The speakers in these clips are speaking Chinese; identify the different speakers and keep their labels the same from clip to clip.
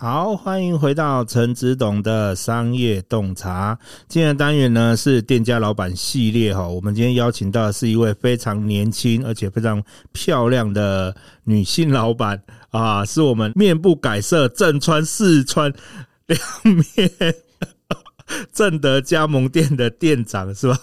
Speaker 1: 好，欢迎回到陈子董的商业洞察。今天的单元呢是店家老板系列哈，我们今天邀请到的是一位非常年轻而且非常漂亮的女性老板啊，是我们面不改色正川四川凉面。正德加盟店的店长是吧？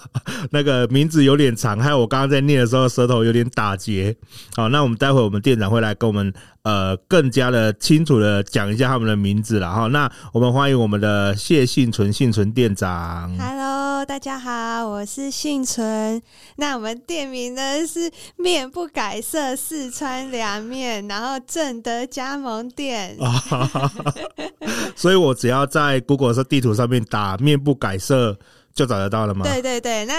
Speaker 1: 那个名字有点长，还有我刚刚在念的时候舌头有点打结。好，那我们待会我们店长会来跟我们呃更加的清楚的讲一下他们的名字了哈。那我们欢迎我们的谢幸存幸存店长。
Speaker 2: Hello，大家好，我是幸存。那我们店名呢是面不改色四川凉面，然后正德加盟店。
Speaker 1: 所以我只要在 Google 的地图上面打。面不改色就找得到了吗？
Speaker 2: 对对对，那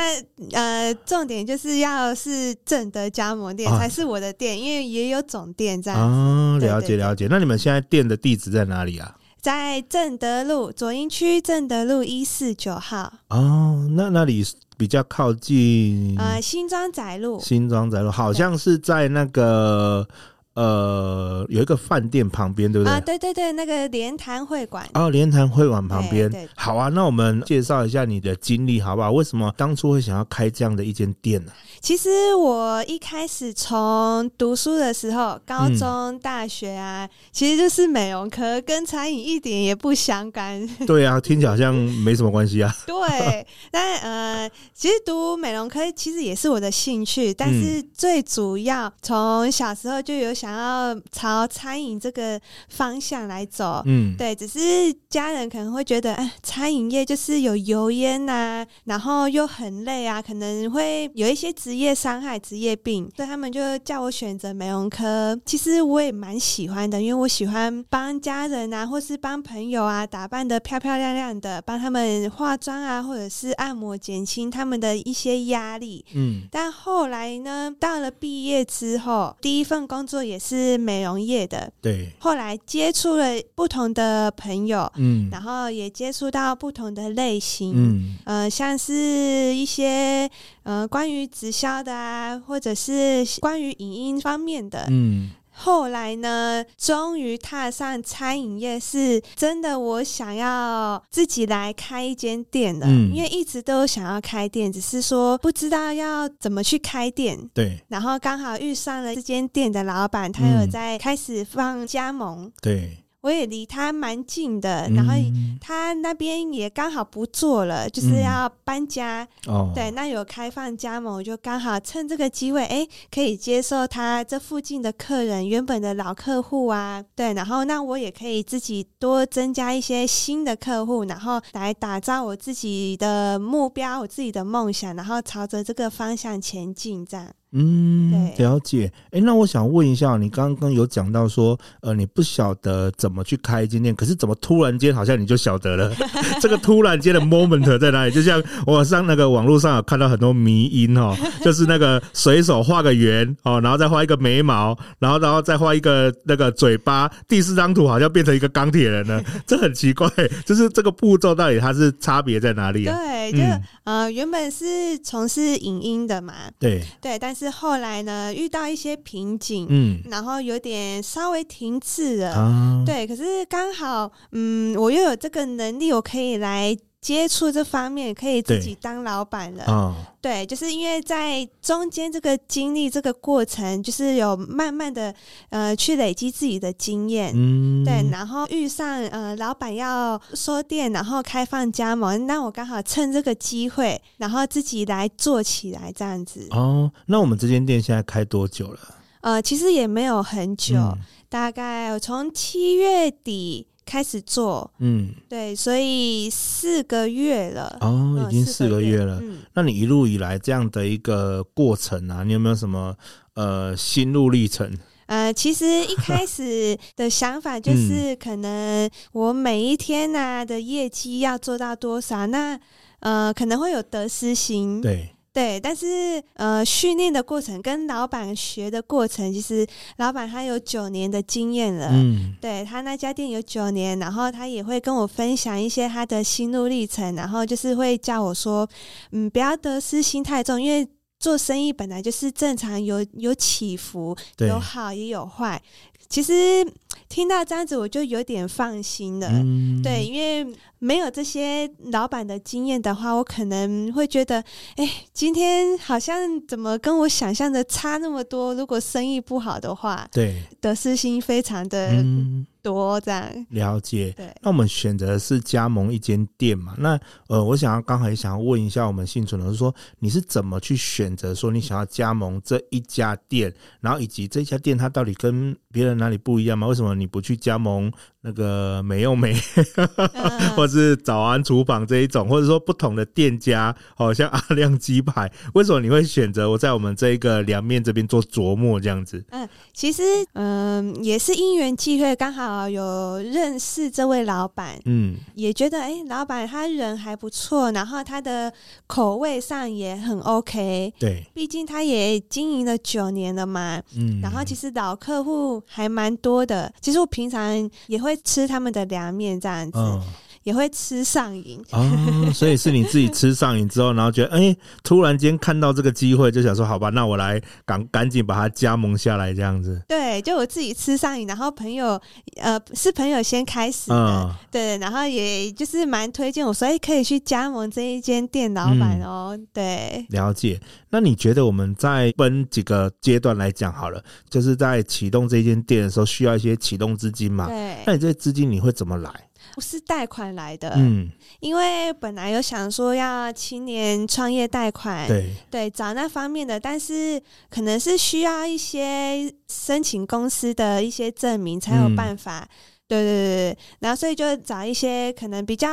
Speaker 2: 呃，重点就是要是正德加盟店才是我的店，啊、因为也有总店这样。哦，
Speaker 1: 了解了解。那你们现在店的地址在哪里啊？
Speaker 2: 在正德路左营区正德路一四九号。
Speaker 1: 哦，那那里比较靠近
Speaker 2: 呃新庄仔路。
Speaker 1: 新庄仔路好像是在那个。呃，有一个饭店旁边，对不对？
Speaker 2: 啊，对对对，那个莲潭会馆。
Speaker 1: 哦，莲潭会馆旁边。好啊，那我们介绍一下你的经历，好不好？为什么当初会想要开这样的一间店呢？
Speaker 2: 其实我一开始从读书的时候，高中、大学啊，嗯、其实就是美容科，跟餐饮一点也不相干。
Speaker 1: 对啊，听起来好像没什么关系啊。
Speaker 2: 对，但呃，其实读美容科其实也是我的兴趣，但是最主要从小时候就有想。想要朝餐饮这个方向来走，嗯，对，只是家人可能会觉得，哎，餐饮业就是有油烟呐、啊，然后又很累啊，可能会有一些职业伤害、职业病，所以他们就叫我选择美容科。其实我也蛮喜欢的，因为我喜欢帮家人啊，或是帮朋友啊打扮的漂漂亮亮的，帮他们化妆啊，或者是按摩，减轻他们的一些压力。嗯，但后来呢，到了毕业之后，第一份工作也。也是美容业的，
Speaker 1: 对。
Speaker 2: 后来接触了不同的朋友，嗯，然后也接触到不同的类型，嗯，呃，像是一些呃关于直销的啊，或者是关于影音方面的，嗯。后来呢，终于踏上餐饮业，是真的，我想要自己来开一间店了。嗯，因为一直都想要开店，只是说不知道要怎么去开店。
Speaker 1: 对，
Speaker 2: 然后刚好遇上了这间店的老板，他有在开始放加盟。
Speaker 1: 对。
Speaker 2: 我也离他蛮近的，然后他那边也刚好不做了，嗯、就是要搬家。哦，对，那有开放加盟，我就刚好趁这个机会，哎，可以接受他这附近的客人，原本的老客户啊，对，然后那我也可以自己多增加一些新的客户，然后来打造我自己的目标，我自己的梦想，然后朝着这个方向前进，这样。
Speaker 1: 嗯，了解。哎、欸，那我想问一下，你刚刚有讲到说，呃，你不晓得怎么去开一间店，可是怎么突然间好像你就晓得了？这个突然间的 moment 在哪里？就像我上那个网络上有看到很多迷因哦，就是那个随手画个圆哦，然后再画一个眉毛，然后然后再画一个那个嘴巴，第四张图好像变成一个钢铁人了，这很奇怪。就是这个步骤到底它是差别在哪里啊？
Speaker 2: 对，就、嗯、呃，原本是从事影音的嘛，
Speaker 1: 对
Speaker 2: 对，但是。后来呢，遇到一些瓶颈，嗯，然后有点稍微停滞了，啊、对。可是刚好，嗯，我又有这个能力，我可以来接触这方面，可以自己当老板了。哦、对，就是因为在中间这个经历这个过程，就是有慢慢的呃去累积自己的经验，嗯，对，然后遇上呃老板要收店，然后开放加盟，那我刚好趁这个机会，然后自己来做起来这样子。
Speaker 1: 哦，那我们这间店现在开多久了？
Speaker 2: 呃，其实也没有很久，嗯、大概从七月底。开始做，嗯，对，所以四个月了，
Speaker 1: 哦，已经四个月了。嗯，那你一路以来这样的一个过程啊，你有没有什么呃心路历程？
Speaker 2: 呃，其实一开始的想法就是，可能我每一天呐、啊、的业绩要做到多少，那呃可能会有得失心，
Speaker 1: 对。
Speaker 2: 对，但是呃，训练的过程跟老板学的过程，其实老板他有九年的经验了，嗯，对他那家店有九年，然后他也会跟我分享一些他的心路历程，然后就是会叫我说，嗯，不要得失心太重，因为做生意本来就是正常有有起伏，有好也有坏。其实听到这样子，我就有点放心了。
Speaker 1: 嗯、
Speaker 2: 对，因为没有这些老板的经验的话，我可能会觉得，哎，今天好像怎么跟我想象的差那么多？如果生意不好的话，
Speaker 1: 对，
Speaker 2: 得失心非常的。
Speaker 1: 嗯
Speaker 2: 多这样
Speaker 1: 了解，
Speaker 2: 对。
Speaker 1: 那我们选择是加盟一间店嘛？那呃，我想要刚才想要问一下我们幸存的，是说你是怎么去选择说你想要加盟这一家店，然后以及这家店它到底跟别人哪里不一样吗？为什么你不去加盟那个美又美，嗯、或是早安厨房这一种，或者说不同的店家，好像阿亮鸡排，为什么你会选择我在我们这一个凉面这边做琢磨这样子？
Speaker 2: 嗯，其实嗯、呃，也是因缘际会，刚好。有认识这位老板，嗯，也觉得哎、欸，老板他人还不错，然后他的口味上也很 OK，
Speaker 1: 对，毕
Speaker 2: 竟他也经营了九年了嘛，嗯，然后其实老客户还蛮多的，其实我平常也会吃他们的凉面这样子。也会吃上瘾
Speaker 1: 哦，所以是你自己吃上瘾之后，然后觉得哎、欸，突然间看到这个机会，就想说好吧，那我来赶赶紧把它加盟下来，这样子。
Speaker 2: 对，就我自己吃上瘾，然后朋友呃是朋友先开始的，嗯、对，然后也就是蛮推荐我，所以可以去加盟这一间店老板哦。嗯、对，
Speaker 1: 了解。那你觉得我们在分几个阶段来讲好了，就是在启动这间店的时候，需要一些启动资金嘛？
Speaker 2: 对。
Speaker 1: 那你这些资金你会怎么来？
Speaker 2: 不是贷款来的，嗯，因为本来有想说要青年创业贷款，
Speaker 1: 对
Speaker 2: 对，找那方面的，但是可能是需要一些申请公司的一些证明才有办法，嗯、对对对对，然后所以就找一些可能比较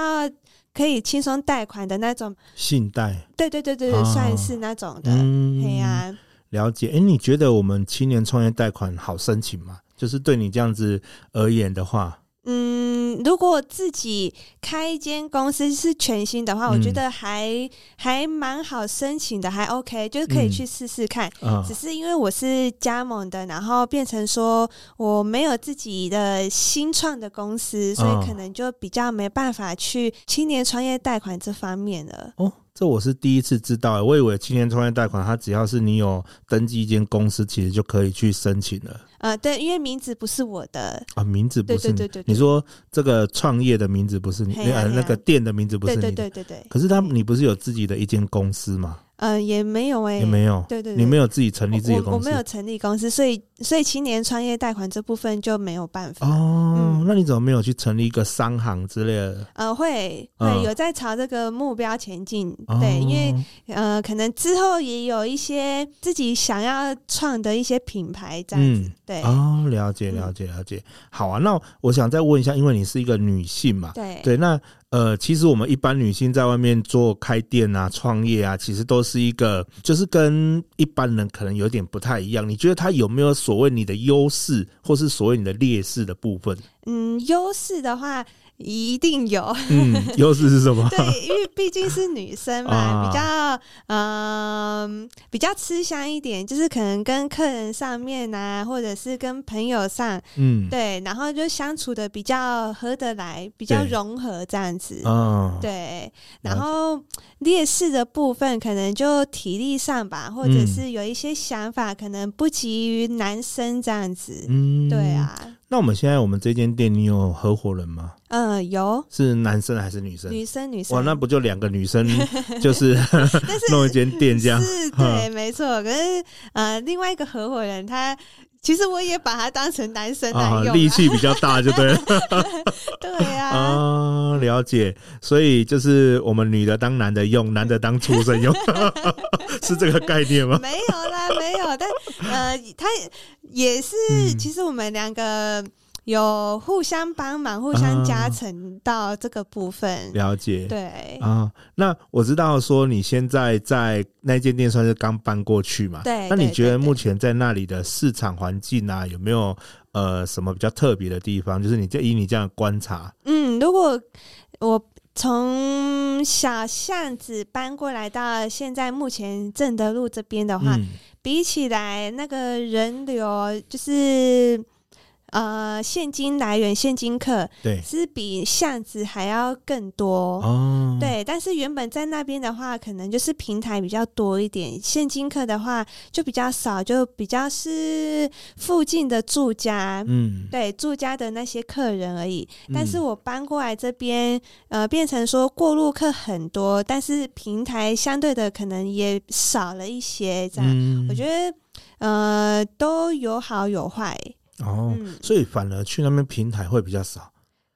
Speaker 2: 可以轻松贷款的那种
Speaker 1: 信贷，
Speaker 2: 对对对对对，哦、算是那种的，嗯，对呀、啊，
Speaker 1: 了解。哎，你觉得我们青年创业贷款好申请吗？就是对你这样子而言的话。
Speaker 2: 嗯，如果自己开一间公司是全新的话，嗯、我觉得还还蛮好申请的，还 OK，就是可以去试试看。只是因为我是加盟的，然后变成说我没有自己的新创的公司，所以可能就比较没办法去青年创业贷款这方面了。
Speaker 1: 哦。这我是第一次知道，我以为青年创业贷款，它只要是你有登记一间公司，其实就可以去申请了。
Speaker 2: 呃，对，因为名字不是我的
Speaker 1: 啊，名字不是你，
Speaker 2: 对对对对，
Speaker 1: 你说这个创业的名字不是你，啊啊、那个店的名字不是你对，
Speaker 2: 对对对对。
Speaker 1: 可是他，你不是有自己的一间公司吗？
Speaker 2: 呃，也没有哎、欸，
Speaker 1: 也没有，
Speaker 2: 对对对，
Speaker 1: 你没有自己成立自己的公司，
Speaker 2: 我，我没有成立公司，所以所以青年创业贷款这部分就没有办法
Speaker 1: 哦。嗯、那你怎么没有去成立一个商行之类的？
Speaker 2: 呃，会会有在朝这个目标前进，嗯、对，因为呃，可能之后也有一些自己想要创的一些品牌这样子，嗯、对
Speaker 1: 哦，了解了解了解，好啊。那我想再问一下，因为你是一个女性嘛，
Speaker 2: 对
Speaker 1: 对，那。呃，其实我们一般女性在外面做开店啊、创业啊，其实都是一个，就是跟一般人可能有点不太一样。你觉得她有没有所谓你的优势，或是所谓你的劣势的部分？
Speaker 2: 嗯，优势的话。一定有，
Speaker 1: 嗯，优势是什么？
Speaker 2: 对，因为毕竟是女生嘛，啊、比较嗯、呃，比较吃香一点，就是可能跟客人上面啊，或者是跟朋友上，嗯，对，然后就相处的比较合得来，比较融合这样子，嗯，对，然后劣势的部分可能就体力上吧，或者是有一些想法可能不及于男生这样子，嗯，对啊。
Speaker 1: 那我们现在我们这间店，你有合伙人吗？
Speaker 2: 嗯，有。
Speaker 1: 是男生还是女生？
Speaker 2: 女生，女生。
Speaker 1: 哇，那不就两个女生，就是弄一间店这样？
Speaker 2: 是，对，没错。可是呃，另外一个合伙人他。其实我也把他当成男生来用，
Speaker 1: 力气比较大，就对了。
Speaker 2: 对呀，
Speaker 1: 啊，了解。所以就是我们女的当男的用，男的当畜生用，是这个概念吗？
Speaker 2: 没有啦，没有。但呃，他也是，其实我们两个。有互相帮忙、互相加成到这个部分，啊、
Speaker 1: 了解。
Speaker 2: 对
Speaker 1: 啊，那我知道说你现在在那间店算是刚搬过去嘛？
Speaker 2: 对。
Speaker 1: 那你觉得目前在那里的市场环境啊，有没有呃什么比较特别的地方？就是你这以你这样的观察，
Speaker 2: 嗯，如果我从小巷子搬过来到现在目前正德路这边的话，嗯、比起来那个人流就是。呃现金来源、现金客，
Speaker 1: 对，
Speaker 2: 是比巷子还要更多
Speaker 1: 哦。
Speaker 2: 对，但是原本在那边的话，可能就是平台比较多一点，现金客的话就比较少，就比较是附近的住家，
Speaker 1: 嗯，
Speaker 2: 对，住家的那些客人而已。但是我搬过来这边，呃，变成说过路客很多，但是平台相对的可能也少了一些，这样，
Speaker 1: 嗯、
Speaker 2: 我觉得。呃，都有好有坏
Speaker 1: 哦，
Speaker 2: 嗯，
Speaker 1: 所以反而去那边平台会比较少。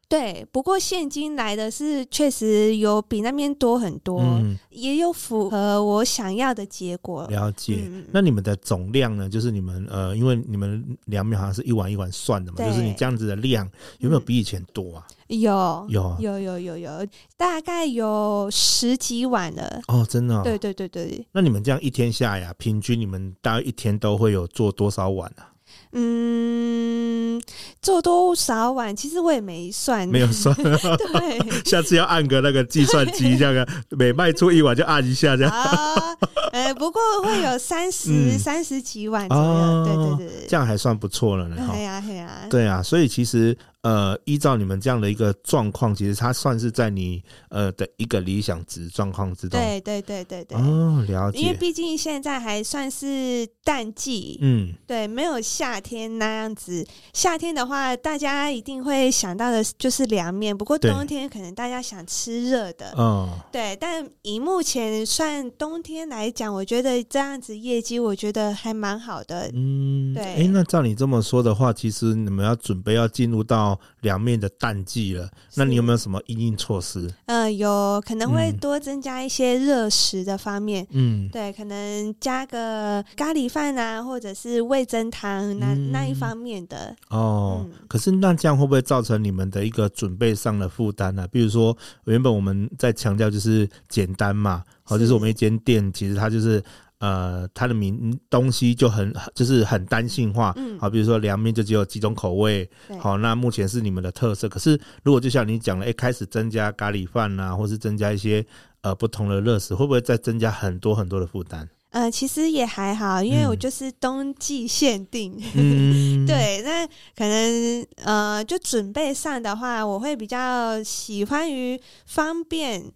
Speaker 2: 对，不过现金来的是确实有比那边多很多，嗯，也有符合我想要的结果。
Speaker 1: 了解。嗯，那你们的总量呢？就是你们呃，因为你们两秒好像是一碗一碗算的嘛，就是你这样子的量有没有比以前多啊？
Speaker 2: 嗯，有，
Speaker 1: 有，
Speaker 2: 有，有，有，有，大概有十几碗了。
Speaker 1: 哦，真的哦？
Speaker 2: 对，对，对，对。
Speaker 1: 那你们这样一天下呀啊，平均你们大概一天都会有做多少碗啊？
Speaker 2: 嗯，做多少碗？其实我也没算，
Speaker 1: 没有算。
Speaker 2: 对，
Speaker 1: 下次要按个那个计算机，这样每卖出一碗就按一下这样。
Speaker 2: 啊，呃，不过会有三十三十几碗左右，对对对，
Speaker 1: 这样还算不错了呢。
Speaker 2: 对呀对呀，
Speaker 1: 对啊，所以其实。呃，依照你们这样的一个状况，其实它算是在你呃的一个理想值状况之中。
Speaker 2: 对对对对对。
Speaker 1: 哦，了解。
Speaker 2: 因为毕竟现在还算是淡季，
Speaker 1: 嗯，
Speaker 2: 对，没有夏天那样子。夏天的话，大家一定会想到的就是凉面。不过冬天可能大家想吃热的，
Speaker 1: 嗯，
Speaker 2: 对。但以目前算冬天来讲，我觉得这样子业绩，我觉得还蛮好的。
Speaker 1: 嗯，
Speaker 2: 对。
Speaker 1: 哎，那照你这么说的话，其实你们要准备要进入到。凉面的淡季了，那你有没有什么应应措施？
Speaker 2: 呃，有可能会多增加一些热食的方面，
Speaker 1: 嗯，
Speaker 2: 对，可能加个咖喱饭啊，或者是味增汤那、嗯、那一方面的。
Speaker 1: 哦、
Speaker 2: 嗯，
Speaker 1: 可是那这样会不会造成你们的一个准备上的负担呢？比如说，原本我们在强调就是简单嘛，好，就是我们一间店其实它就是。呃，它的名东西就很就是很单性化，嗯，好，比如说凉面就只有几种口味，好，那目前是你们的特色。可是如果就像你讲了，一开始增加咖喱饭啊，或是增加一些呃不同的热食，会不会再增加很多很多的负担？
Speaker 2: 呃，其实也还好，因为我就是冬季限定，
Speaker 1: 嗯、
Speaker 2: 对，那可能呃，就准备上的话，我会比较喜欢于方便。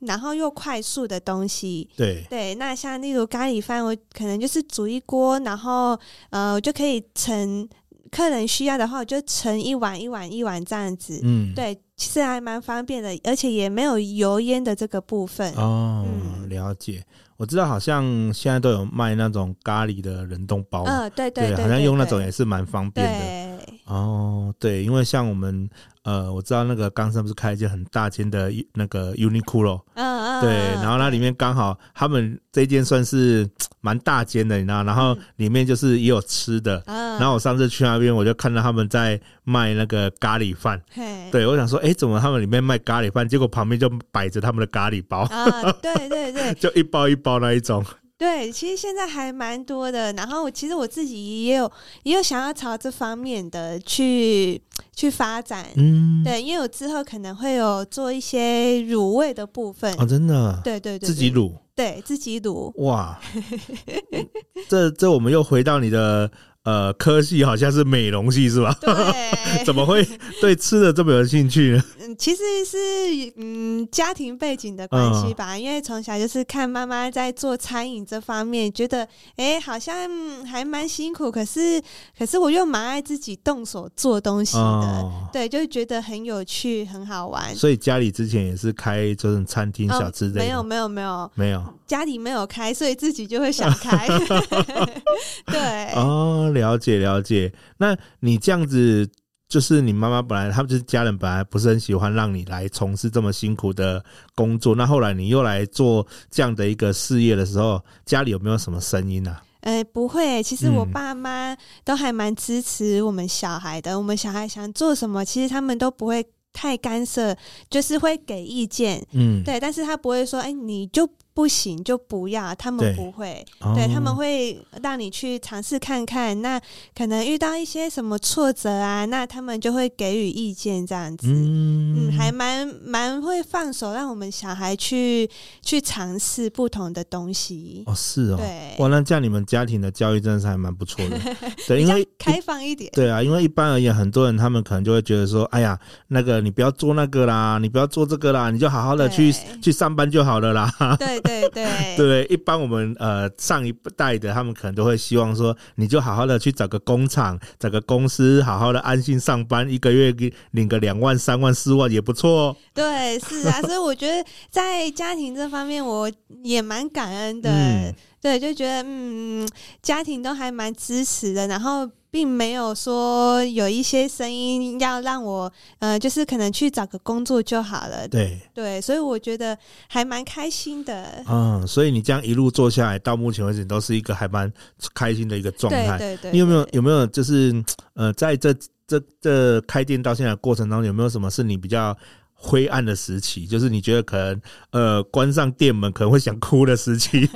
Speaker 2: 然后又快速的东西，
Speaker 1: 对
Speaker 2: 对，那像例如咖喱饭，我可能就是煮一锅，然后呃，我就可以盛客人需要的话，我就盛一碗一碗一碗这样子，嗯，对，其实还蛮方便的，而且也没有油烟的这个部分。
Speaker 1: 哦，嗯、了解。我知道好像现在都有卖那种咖喱的冷冻包，
Speaker 2: 嗯、呃，对对对，对，
Speaker 1: 好像用那种也是蛮方便的。
Speaker 2: 对
Speaker 1: 哦，对，因为像我们。呃，我知道那个冈山不是开一间很大间的那个 Uniqlo，
Speaker 2: 嗯嗯，
Speaker 1: 对，然后那里面刚好他们这间算是蛮大间的，你知道，然后里面就是也有吃的，嗯，然后我上次去那边，我就看到他们在卖那个咖喱饭，对，我想说，哎，怎么他们里面卖咖喱饭，结果旁边就摆着他们的咖喱包，
Speaker 2: 啊，对对对，
Speaker 1: 就一包一包那一种。
Speaker 2: 对，其实现在还蛮多的。然后，其实我自己也有也有想要朝这方面的去去发展。嗯，对，因为我之后可能会有做一些卤味的部分。
Speaker 1: 哦，真的？
Speaker 2: 对对对，
Speaker 1: 自己卤。
Speaker 2: 对，自己卤。
Speaker 1: 哇，这这我们又回到你的。呃，科系好像是美容系是吧？
Speaker 2: 对，
Speaker 1: 怎么会对吃的这么有兴趣呢？
Speaker 2: 嗯，其实是嗯家庭背景的关系吧，嗯、因为从小就是看妈妈在做餐饮这方面，觉得哎、欸、好像还蛮辛苦，可是可是我又蛮爱自己动手做东西的，哦、对，就觉得很有趣，很好玩。
Speaker 1: 所以家里之前也是开这种餐厅小吃的、哦？没有
Speaker 2: 没有没有
Speaker 1: 没有，
Speaker 2: 家里没有开，所以自己就会想开。对
Speaker 1: 哦。了解了解，那你这样子，就是你妈妈本来他们就是家人，本来不是很喜欢让你来从事这么辛苦的工作，那后来你又来做这样的一个事业的时候，家里有没有什么声音啊？
Speaker 2: 呃、欸，不会，其实我爸妈都还蛮支持我们小孩的，我们小孩想做什么，其实他们都不会太干涉，就是会给意见，嗯，对，但是他不会说，哎、欸，你就不行就不要，他们不会，对，对他们会让你去尝试看看。那可能遇到一些什么挫折啊，那他们就会给予意见，这样子，嗯，嗯还蛮蛮会放手，让我们小孩去去尝试不同的东西。
Speaker 1: 哦，是哦，
Speaker 2: 对，
Speaker 1: 哇，那这样你们家庭的教育真的是还蛮不错的，对，因为
Speaker 2: 开放一点，
Speaker 1: 对啊，因为一般而言，很多人他们可能就会觉得说，哎呀，那个你不要做那个啦，你不要做这个啦，你就好好的去去上班就好了啦，
Speaker 2: 对。对对
Speaker 1: 对，一般我们呃上一代的他们可能都会希望说，你就好好的去找个工厂，找个公司，好好的安心上班，一个月给领个两万、三万、四万也不错。
Speaker 2: 对，是啊，所以我觉得在家庭这方面，我也蛮感恩的。嗯、对，就觉得嗯，家庭都还蛮支持的，然后。并没有说有一些声音要让我，呃，就是可能去找个工作就好了。
Speaker 1: 对
Speaker 2: 对，所以我觉得还蛮开心的。
Speaker 1: 嗯，所以你这样一路做下来，到目前为止都是一个还蛮开心的一个状态。
Speaker 2: 对对对。
Speaker 1: 你有没有有没有就是呃，在这这这开店到现在的过程当中，有没有什么是你比较？灰暗的时期，就是你觉得可能呃关上店门可能会想哭的时期，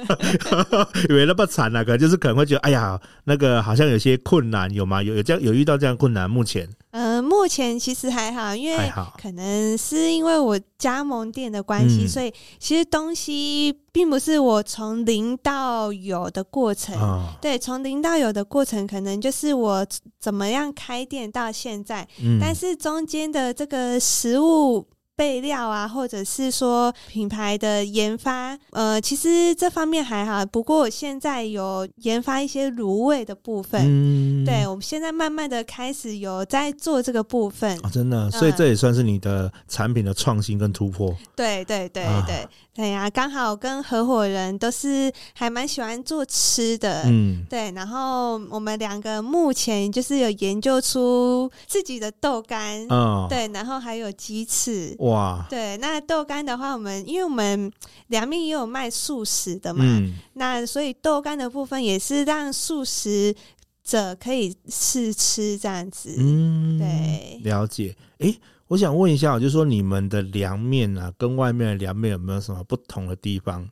Speaker 1: 以为那么惨啊，可能就是可能会觉得哎呀，那个好像有些困难，有吗？有有这样有遇到这样困难？目前，
Speaker 2: 呃，目前其实还好，因为可能是因为我加盟店的关系，所以其实东西并不是我从零到有的过程。哦、对，从零到有的过程，可能就是我怎么样开店到现在，嗯、但是中间的这个食物。备料啊，或者是说品牌的研发，呃，其实这方面还好。不过我现在有研发一些卤味的部分，嗯，对，我们现在慢慢的开始有在做这个部分。
Speaker 1: 哦，真的，所以这也算是你的产品的创新跟突破。
Speaker 2: 嗯，对对对对。啊对呀，刚好跟合伙人都是还蛮喜欢做吃的，嗯，对。然后我们两个目前就是有研究出自己的豆干，嗯，对，然后还有鸡翅，哇，对。那豆干的话，我们因为我们凉面也有卖素食的嘛，嗯，那所以豆干的部分也是让素食者可以试吃这样子，嗯，对，
Speaker 1: 了解，诶我想问一下，就是说你们的凉面啊，跟外面的凉面有没有什么不同的地方？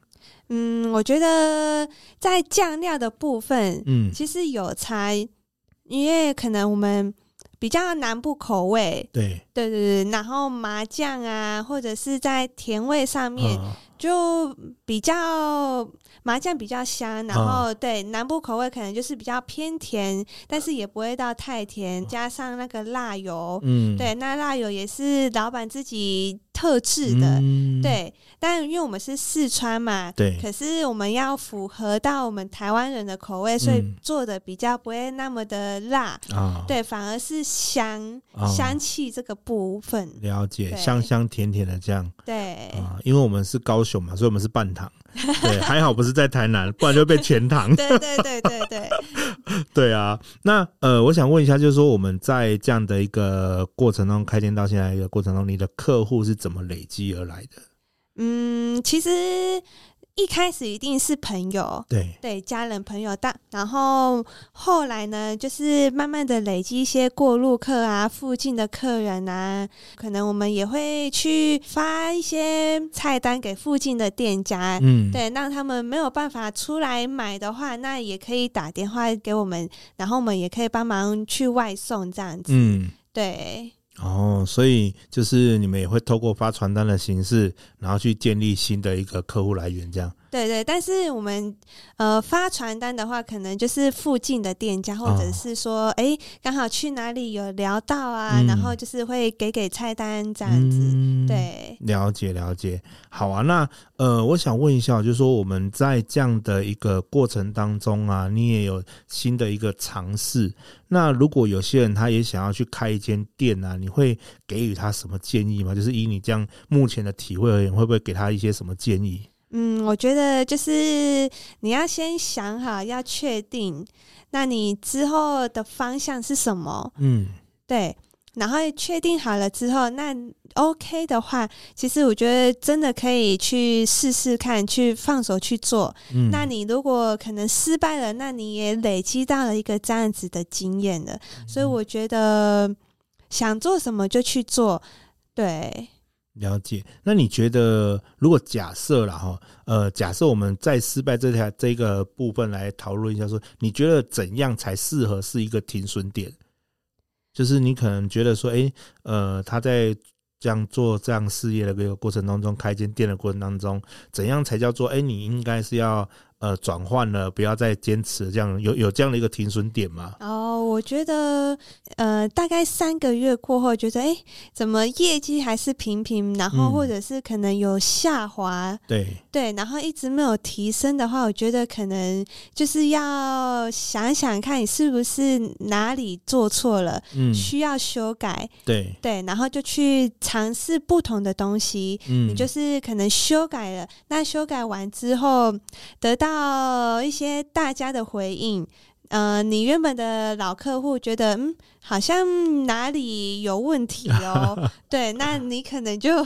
Speaker 2: 嗯，我觉得在酱料的部分，嗯，其实有差，因为可能我们比较南部口味，
Speaker 1: 对，
Speaker 2: 对对对，然后麻酱啊，或者是在甜味上面，哦，就比较。麻酱比较香，然后、哦、对南部口味可能就是比较偏甜，但是也不会到太甜，加上那个辣油，嗯，对，那辣油也是老板自己特制的，嗯、对。但因为我们是四川嘛，对，可是我们要符合到我们台湾人的口味，所以做的比较不会那么的辣，哦、对，反而是香、哦、香气这个部分。
Speaker 1: 了解，香香甜甜的这样，
Speaker 2: 对
Speaker 1: 啊，因为我们是高雄嘛，所以我们是半糖。对，还好不是在台南，不然就被全糖。
Speaker 2: 对对对对对，
Speaker 1: 对啊。那呃，我想问一下，就是说我们在这样的一个过程中开店到现在一个过程中，你的客户是怎么累积而来的？
Speaker 2: 嗯，其实。一开始一定是朋友，
Speaker 1: 对
Speaker 2: 对，家人朋友，但然后后来呢，就是慢慢的累积一些过路客啊，附近的客人啊，可能我们也会去发一些菜单给附近的店家，嗯，对，让他们没有办法出来买的话，那也可以打电话给我们，然后我们也可以帮忙去外送这样子，嗯，对。
Speaker 1: 哦，所以就是你们也会透过发传单的形式，然后去建立新的一个客户来源，这样。
Speaker 2: 对对，但是我们呃发传单的话，可能就是附近的店家，或者是说，哎、哦，刚好去哪里有聊到啊，嗯、然后就是会给给菜单这样子。嗯、对，
Speaker 1: 了解了解。好啊，那呃，我想问一下，就是说我们在这样的一个过程当中啊，你也有新的一个尝试。那如果有些人他也想要去开一间店啊，你会给予他什么建议吗？就是以你这样目前的体会而言，会不会给他一些什么建议？
Speaker 2: 嗯，我觉得就是你要先想好，要确定，那你之后的方向是什么？嗯，对。然后确定好了之后，那 OK 的话，其实我觉得真的可以去试试看，去放手去做。嗯，那你如果可能失败了，那你也累积到了一个这样子的经验了。所以我觉得想做什么就去做，对。
Speaker 1: 了解。那你觉得，如果假设了哈，呃，假设我们在失败这条这个部分来讨论一下，说你觉得怎样才适合是一个停损点？就是你可能觉得说，哎、呃，他在这样做这样事业的这个过程当中，开间店的过程当中，怎样才叫做，哎、你应该是要。呃，转换了，不要再坚持这样，有有这样的一个停损点吗？
Speaker 2: 哦，我觉得，呃，大概三个月过后，觉得，哎，怎么业绩还是平平，然后或者是可能有下滑，
Speaker 1: 嗯、对
Speaker 2: 对，然后一直没有提升的话，我觉得可能就是要想想看你是不是哪里做错了，嗯，需要修改，
Speaker 1: 对
Speaker 2: 对，然后就去尝试不同的东西，嗯，你就是可能修改了，那修改完之后得到。到一些大家的回应，呃，你原本的老客户觉得，嗯，好像哪里有问题哦，对，那你可能就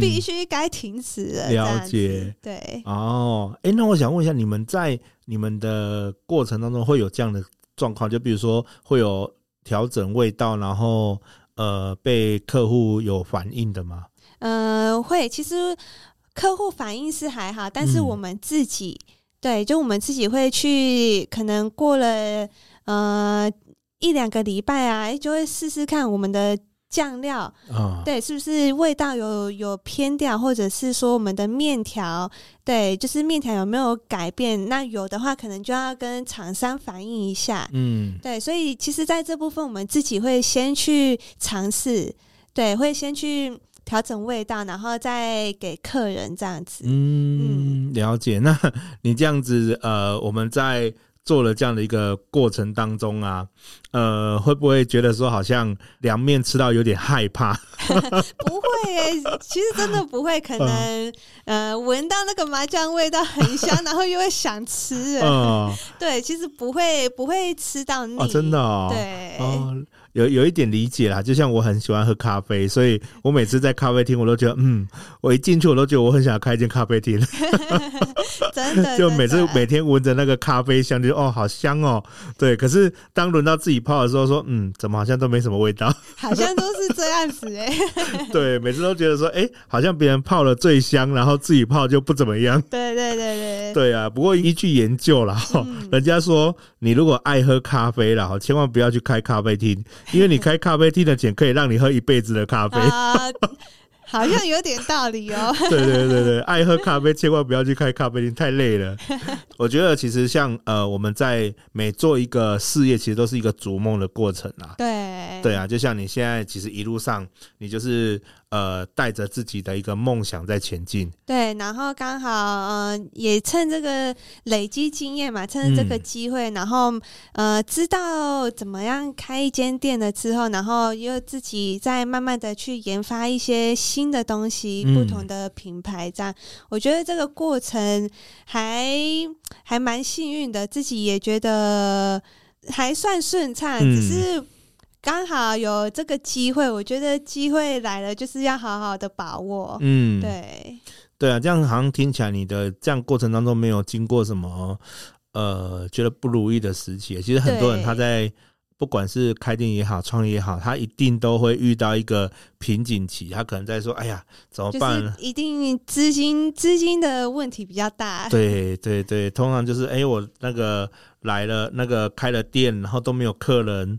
Speaker 2: 必须该停止了。
Speaker 1: 嗯、了解，
Speaker 2: 对，
Speaker 1: 哦，哎，那我想问一下，你们在你们的过程当中会有这样的状况？就比如说会有调整味道，然后呃，被客户有反应的吗？
Speaker 2: 呃，会，其实客户反应是还好，但是我们自己。嗯对，就我们自己会去，可能过了呃一两个礼拜啊，就会试试看我们的酱料，哦、对，是不是味道有有偏掉，或者是说我们的面条，对，就是面条有没有改变？那有的话，可能就要跟厂商反映一下。嗯，对，所以其实在这部分，我们自己会先去尝试，对，会先去。调整味道，然后再给客人这样子。
Speaker 1: 嗯，嗯，了解。那 你这样子，呃，我们在做了这样的一个过程当中啊，呃，会不会觉得说好像凉面吃到有点害怕？
Speaker 2: 不会耶，其实真的不会。可能呃，闻到那个麻酱味道很香，然后又会想吃。嗯，对，其实不会，不会吃到腻。
Speaker 1: 哦，真的哦。
Speaker 2: 对。
Speaker 1: 哦有有一点理解啦，就像我很喜欢喝咖啡，所以我每次在咖啡厅，我都觉得，嗯，我一进去，我都觉得我很想要开一间咖啡厅。
Speaker 2: 真的，
Speaker 1: 就每次每天闻着那个咖啡香，就哦，好香哦。对，可是当轮到自己泡的时候，说，嗯，怎么好像都没什么味道？
Speaker 2: 好像都是这样子哎。
Speaker 1: 对，每次都觉得说，哎、欸，好像别人泡了最香，然后自己泡就不怎么样。
Speaker 2: 对对对对。
Speaker 1: 对啊，不过依据研究啦，嗯、人家说你如果爱喝咖啡啦，千万不要去开咖啡厅。因为你开咖啡厅的钱可以让你喝一辈子的咖啡，
Speaker 2: 啊，好像有点道理哦。
Speaker 1: 对对对对，爱喝咖啡千万不要去开咖啡厅，太累了。我觉得其实像呃，我们在每做一个事业，其实都是一个逐梦的过程啊。
Speaker 2: 对
Speaker 1: 对啊，就像你现在其实一路上，你就是。呃，带着自己的一个梦想在前进。
Speaker 2: 对，然后刚好呃，也趁这个累积经验嘛，趁着这个机会，嗯、然后呃，知道怎么样开一间店了之后，然后又自己再慢慢的去研发一些新的东西，嗯、不同的品牌，这样，我觉得这个过程还还蛮幸运的，自己也觉得还算顺畅，嗯、只是。刚好有这个机会，我觉得机会来了，就是要好好的把握。嗯，对，
Speaker 1: 对啊，这样好像听起来你的这样过程当中没有经过什么呃觉得不如意的时期。其实很多人他在不管是开店也好，创业也好，他一定都会遇到一个瓶颈期。他可能在说：“哎呀，怎么办？”
Speaker 2: 一定资金资金的问题比较大。
Speaker 1: 对对对，通常就是哎，我那个来了，那个开了店，然后都没有客人。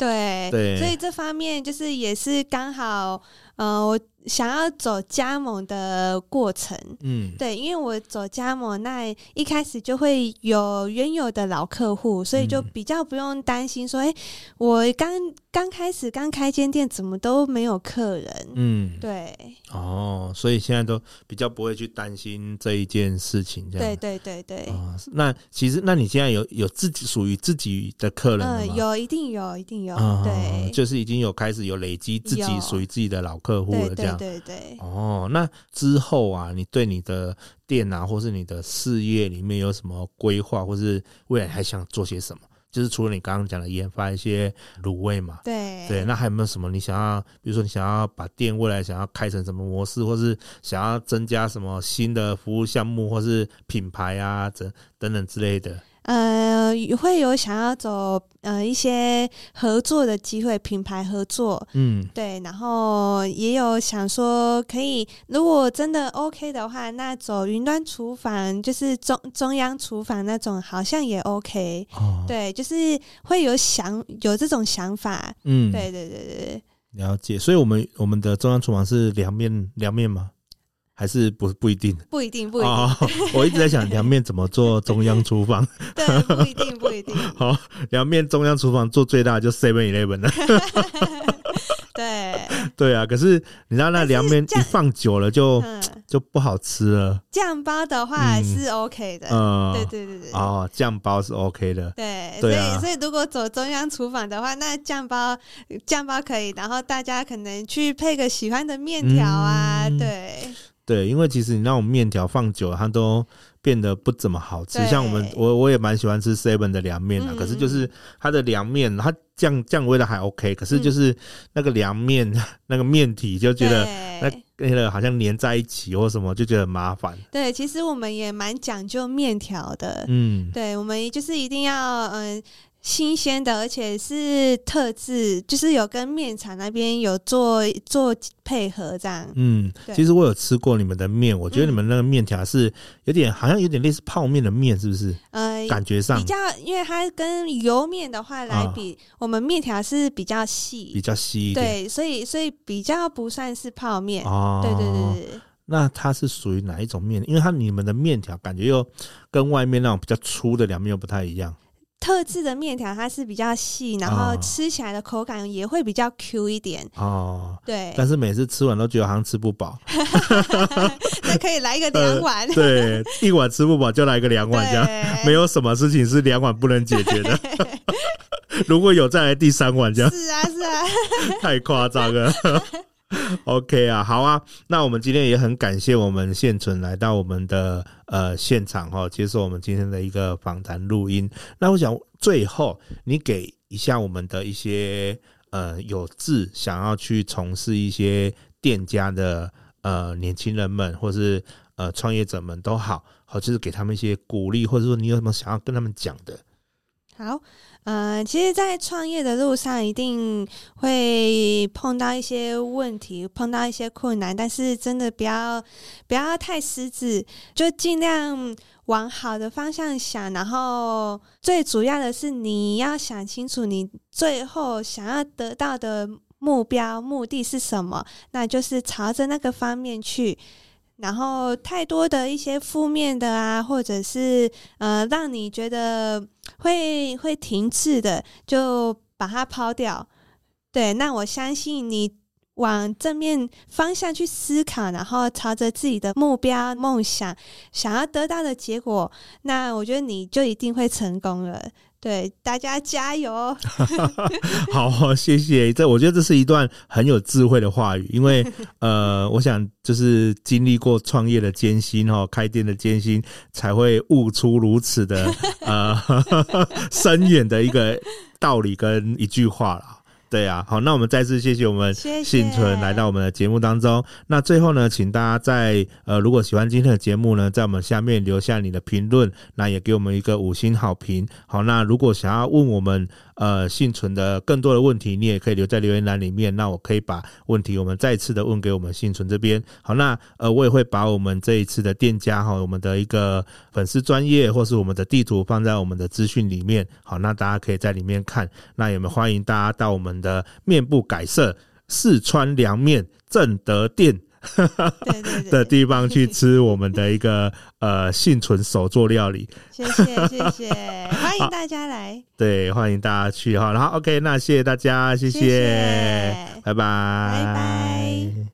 Speaker 2: 对，
Speaker 1: 对，
Speaker 2: 所以这方面就是也是刚好，呃，我。想要走加盟的过程，嗯，对，因为我走加盟，那一开始就会有原有的老客户，所以就比较不用担心说，哎、嗯，我刚刚开始刚开间店，怎么都没有客人，嗯，对，
Speaker 1: 哦，所以现在都比较不会去担心这一件事情，这样，
Speaker 2: 对对对对。
Speaker 1: 哦，那其实，那你现在有有自己属于自己的客人吗？
Speaker 2: 嗯，有，一定有，一定有，哦、对，
Speaker 1: 就是已经有开始有累积自己属于自己的老客户了，这样。
Speaker 2: 对对
Speaker 1: 哦，那之后啊，你对你的店啊，或是你的事业里面有什么规划，或是未来还想做些什么？就是除了你刚刚讲的研发一些卤味嘛，
Speaker 2: 对
Speaker 1: 对，那还有没有什么你想要？比如说你想要把店未来想要开成什么模式，或是想要增加什么新的服务项目，或是品牌啊，等等等之类的。
Speaker 2: 呃，会有想要走呃一些合作的机会，品牌合作，
Speaker 1: 嗯，
Speaker 2: 对，然后也有想说可以，如果真的 OK 的话，那走云端厨房，就是中中央厨房那种，好像也 OK，
Speaker 1: 哦，
Speaker 2: 对，就是会有想有这种想法，
Speaker 1: 嗯，
Speaker 2: 对对对对对，
Speaker 1: 了解。所以我们我们的中央厨房是两面两面吗？还是不不一定，
Speaker 2: 不一定，不一定。
Speaker 1: 哦、我一直在想凉面怎么做中央厨房。
Speaker 2: 对，不一定，不一定。
Speaker 1: 好，凉面中央厨房做最大就 Seven Eleven 了。
Speaker 2: 对，
Speaker 1: 对啊。可是你知道那凉面一放久了就就不好吃了。
Speaker 2: 酱包的话是 OK 的。
Speaker 1: 嗯，
Speaker 2: 对对对对。
Speaker 1: 哦，酱包是 OK 的。
Speaker 2: 对，对啊。所以所以如果走中央厨房的话，那酱包酱包可以，然后大家可能去配个喜欢的面条啊，嗯、对。
Speaker 1: 对，因为其实你那种面条放久了，它都变得不怎么好吃。像我们，我我也蛮喜欢吃 Seven 的凉面啊。嗯、可是就是它的凉面，它酱酱味的还 OK，可是就是那个凉面、嗯、那个面体就觉得那那个好像粘在一起或什么，就觉得很麻烦。
Speaker 2: 对，其实我们也蛮讲究面条的。嗯，对，我们就是一定要嗯。呃新鲜的，而且是特制，就是有跟面厂那边有做做配合这样。嗯，
Speaker 1: 其实我有吃过你们的面，我觉得你们那个面条是有点，好像有点类似泡面的面，是不是？呃，感觉上
Speaker 2: 比较，因为它跟油面的话来比，哦、我们面条是比较细，
Speaker 1: 比较细一点。
Speaker 2: 对，所以所以比较不算是泡面。哦，对对对对。
Speaker 1: 那它是属于哪一种面？因为它你们的面条感觉又跟外面那种比较粗的凉面又不太一样。
Speaker 2: 特制的面条它是比较细，然后吃起来的口感也会比较 Q 一点
Speaker 1: 哦。
Speaker 2: 对，
Speaker 1: 但是每次吃完都觉得好像吃不饱。
Speaker 2: 那可以来一个两碗。
Speaker 1: 呃。对，一碗吃不饱就来一个两碗，这样对没有什么事情是两碗不能解决的。如果有再来第三碗，这样。
Speaker 2: 是啊，是啊。
Speaker 1: 太夸张了。OK 啊，好啊，那我们今天也很感谢我们现存来到我们的呃现场哈，接受我们今天的一个访谈录音。那我想最后你给一下我们的一些呃有志想要去从事一些店家的呃年轻人们，或是呃创业者们都好，好就是给他们一些鼓励，或者说你有什么想要跟他们讲的。
Speaker 2: 好。呃，其实，在创业的路上，一定会碰到一些问题，碰到一些困难，但是真的不要不要太失志，就尽量往好的方向想。然后，最主要的是，你要想清楚，你最后想要得到的目标、目的是什么，那就是朝着那个方面去。然后太多的一些负面的啊，或者是呃，让你觉得会会停滞的，就把它抛掉。对，那我相信你往正面方向去思考，然后朝着自己的目标、梦想想要得到的结果，那我觉得你就一定会成功了。对，大家加油！
Speaker 1: 好，谢谢。这我觉得这是一段很有智慧的话语，因为 呃，我想就是经历过创业的艰辛哈，开店的艰辛，才会悟出如此的呃深远的一个道理跟一句话了。对啊，好，那我们再次谢谢我们幸存来到我们的节目当中。谢谢。那最后呢，请大家在呃，如果喜欢今天的节目呢，在我们下面留下你的评论，那也给我们一个五星好评。好，那如果想要问我们呃幸存的更多的问题，你也可以留在留言栏里面。那我可以把问题我们再次的问给我们幸存这边。好，那呃，我也会把我们这一次的店家哈，我们的一个粉丝专业或是我们的地图放在我们的资讯里面。好，那大家可以在里面看。那也欢迎大家到我们。的面部改色四川凉面正德店 的地方去吃我们的一个 呃幸存手作料理，
Speaker 2: 谢谢谢谢，欢迎大家来，
Speaker 1: 对，欢迎大家去哈，然后 OK，那谢谢大家，谢谢，谢谢。拜拜，
Speaker 2: 拜拜。